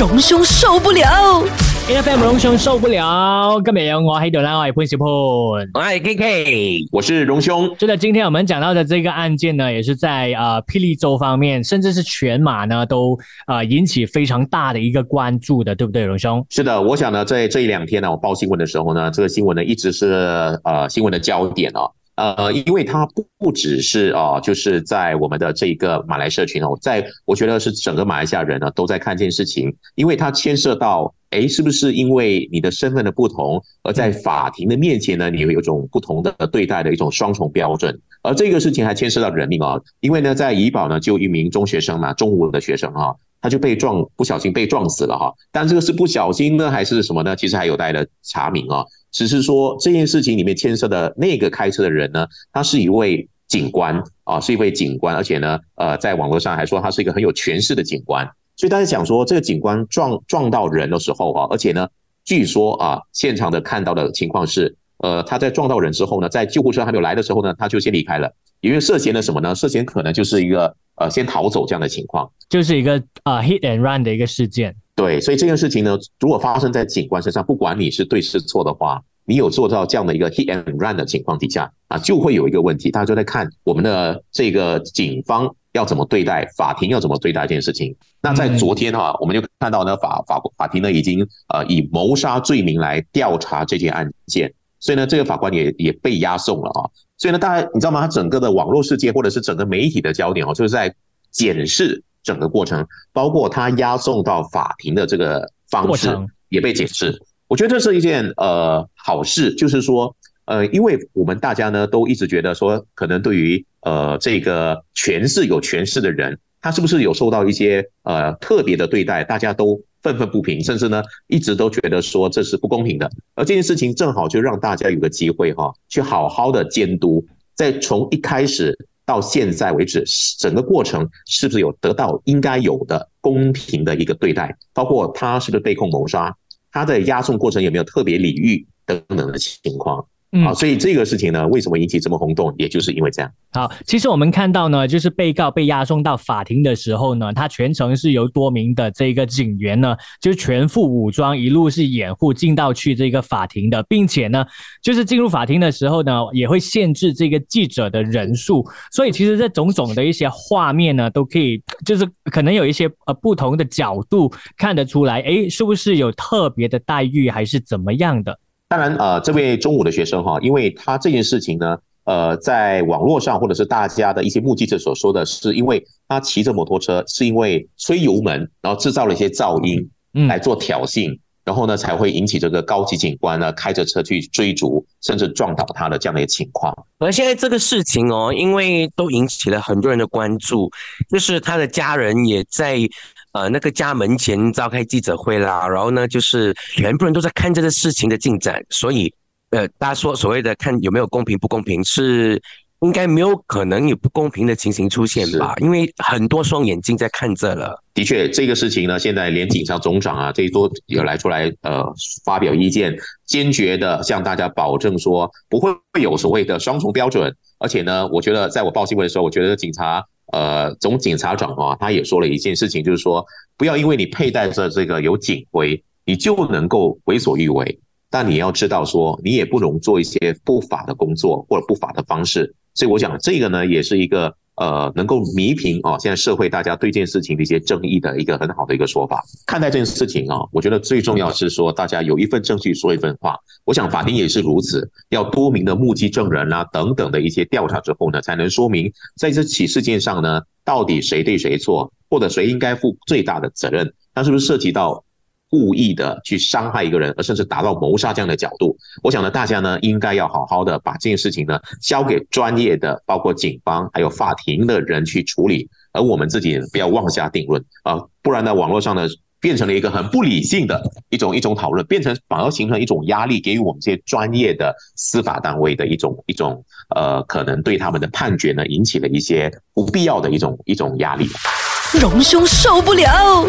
荣兄受不了，A F M 荣兄受不了。今日有我喺度啦，我系潘小潘，我系 K K，我是荣兄。是的，今天我们讲到的这个案件呢，也是在呃霹雳州方面，甚至是全马呢，都呃引起非常大的一个关注的，对不对，荣兄？是的，我想呢，在这一两天呢，我报新闻的时候呢，这个新闻呢一直是呃新闻的焦点哦。呃，因为它不只是啊，就是在我们的这个马来社群哦，在我觉得是整个马来西亚人呢都在看这件事情，因为它牵涉到，哎，是不是因为你的身份的不同，而在法庭的面前呢，你会有种不同的对待的一种双重标准，而这个事情还牵涉到人命啊，因为呢，在怡保呢就一名中学生嘛，中五的学生哈，他就被撞，不小心被撞死了哈，但这个是不小心呢，还是什么呢？其实还有待的查明啊。只是说这件事情里面牵涉的那个开车的人呢，他是一位警官啊，是一位警官，而且呢，呃，在网络上还说他是一个很有权势的警官。所以大家讲说，这个警官撞撞到人的时候啊，而且呢，据说啊，现场的看到的情况是，呃，他在撞到人之后呢，在救护车还没有来的时候呢，他就先离开了，因为涉嫌了什么呢？涉嫌可能就是一个呃先逃走这样的情况，就是一个啊 hit and run 的一个事件。对，所以这件事情呢，如果发生在警官身上，不管你是对是错的话，你有做到这样的一个 hit and run 的情况底下啊，就会有一个问题，大家就在看我们的这个警方要怎么对待，法庭要怎么对待这件事情。那在昨天哈，我们就看到呢，法法法庭呢已经呃以谋杀罪名来调查这件案件，所以呢，这个法官也也被押送了啊。所以呢，大家你知道吗？他整个的网络世界或者是整个媒体的焦点哦，就是在检视。整个过程，包括他押送到法庭的这个方式也被解释。我觉得这是一件呃好事，就是说呃，因为我们大家呢都一直觉得说，可能对于呃这个权势有权势的人，他是不是有受到一些呃特别的对待，大家都愤愤不平，甚至呢一直都觉得说这是不公平的。而这件事情正好就让大家有个机会哈，去好好的监督，在从一开始。到现在为止，整个过程是不是有得到应该有的公平的一个对待？包括他是不是被控谋杀，他的押送过程有没有特别礼遇等等的情况？啊，所以这个事情呢，为什么引起这么轰动，也就是因为这样。好，其实我们看到呢，就是被告被押送到法庭的时候呢，他全程是由多名的这个警员呢，就全副武装，一路是掩护进到去这个法庭的，并且呢，就是进入法庭的时候呢，也会限制这个记者的人数。所以其实这种种的一些画面呢，都可以，就是可能有一些呃不同的角度看得出来，哎，是不是有特别的待遇，还是怎么样的？当然，呃，这位中午的学生哈，因为他这件事情呢，呃，在网络上或者是大家的一些目击者所说的是，因为他骑着摩托车，是因为吹油门，然后制造了一些噪音，来做挑衅，然后呢，才会引起这个高级警官呢开着车去追逐，甚至撞倒他的这样的一个情况。而现在这个事情哦，因为都引起了很多人的关注，就是他的家人也在。呃，那个家门前召开记者会啦，然后呢，就是全部人都在看这个事情的进展，所以，呃，大家说所谓的看有没有公平不公平，是应该没有可能有不公平的情形出现吧？因为很多双眼睛在看这了。的确，这个事情呢，现在连警察总长啊，这一都有来出来呃发表意见，坚决的向大家保证说不会有所谓的双重标准。而且呢，我觉得在我报新闻的时候，我觉得警察。呃，总警察长啊，他也说了一件事情，就是说，不要因为你佩戴着这个有警徽，你就能够为所欲为。但你要知道，说你也不能做一些不法的工作或者不法的方式。所以，我想这个呢，也是一个。呃，能够弥平啊，现在社会大家对这件事情的一些争议的一个很好的一个说法。看待这件事情啊，我觉得最重要是说，大家有一份证据说一份话。我想法庭也是如此，要多名的目击证人啊等等的一些调查之后呢，才能说明在这起事件上呢，到底谁对谁错，或者谁应该负最大的责任。那是不是涉及到？故意的去伤害一个人，而甚至达到谋杀这样的角度，我想呢，大家呢应该要好好的把这件事情呢交给专业的，包括警方还有法庭的人去处理，而我们自己不要妄下定论啊，不然呢，网络上呢变成了一个很不理性的一种一种讨论，变成反而形成一种压力，给予我们这些专业的司法单位的一种一种呃，可能对他们的判决呢引起了一些不必要的一种一种压力。荣兄受不了。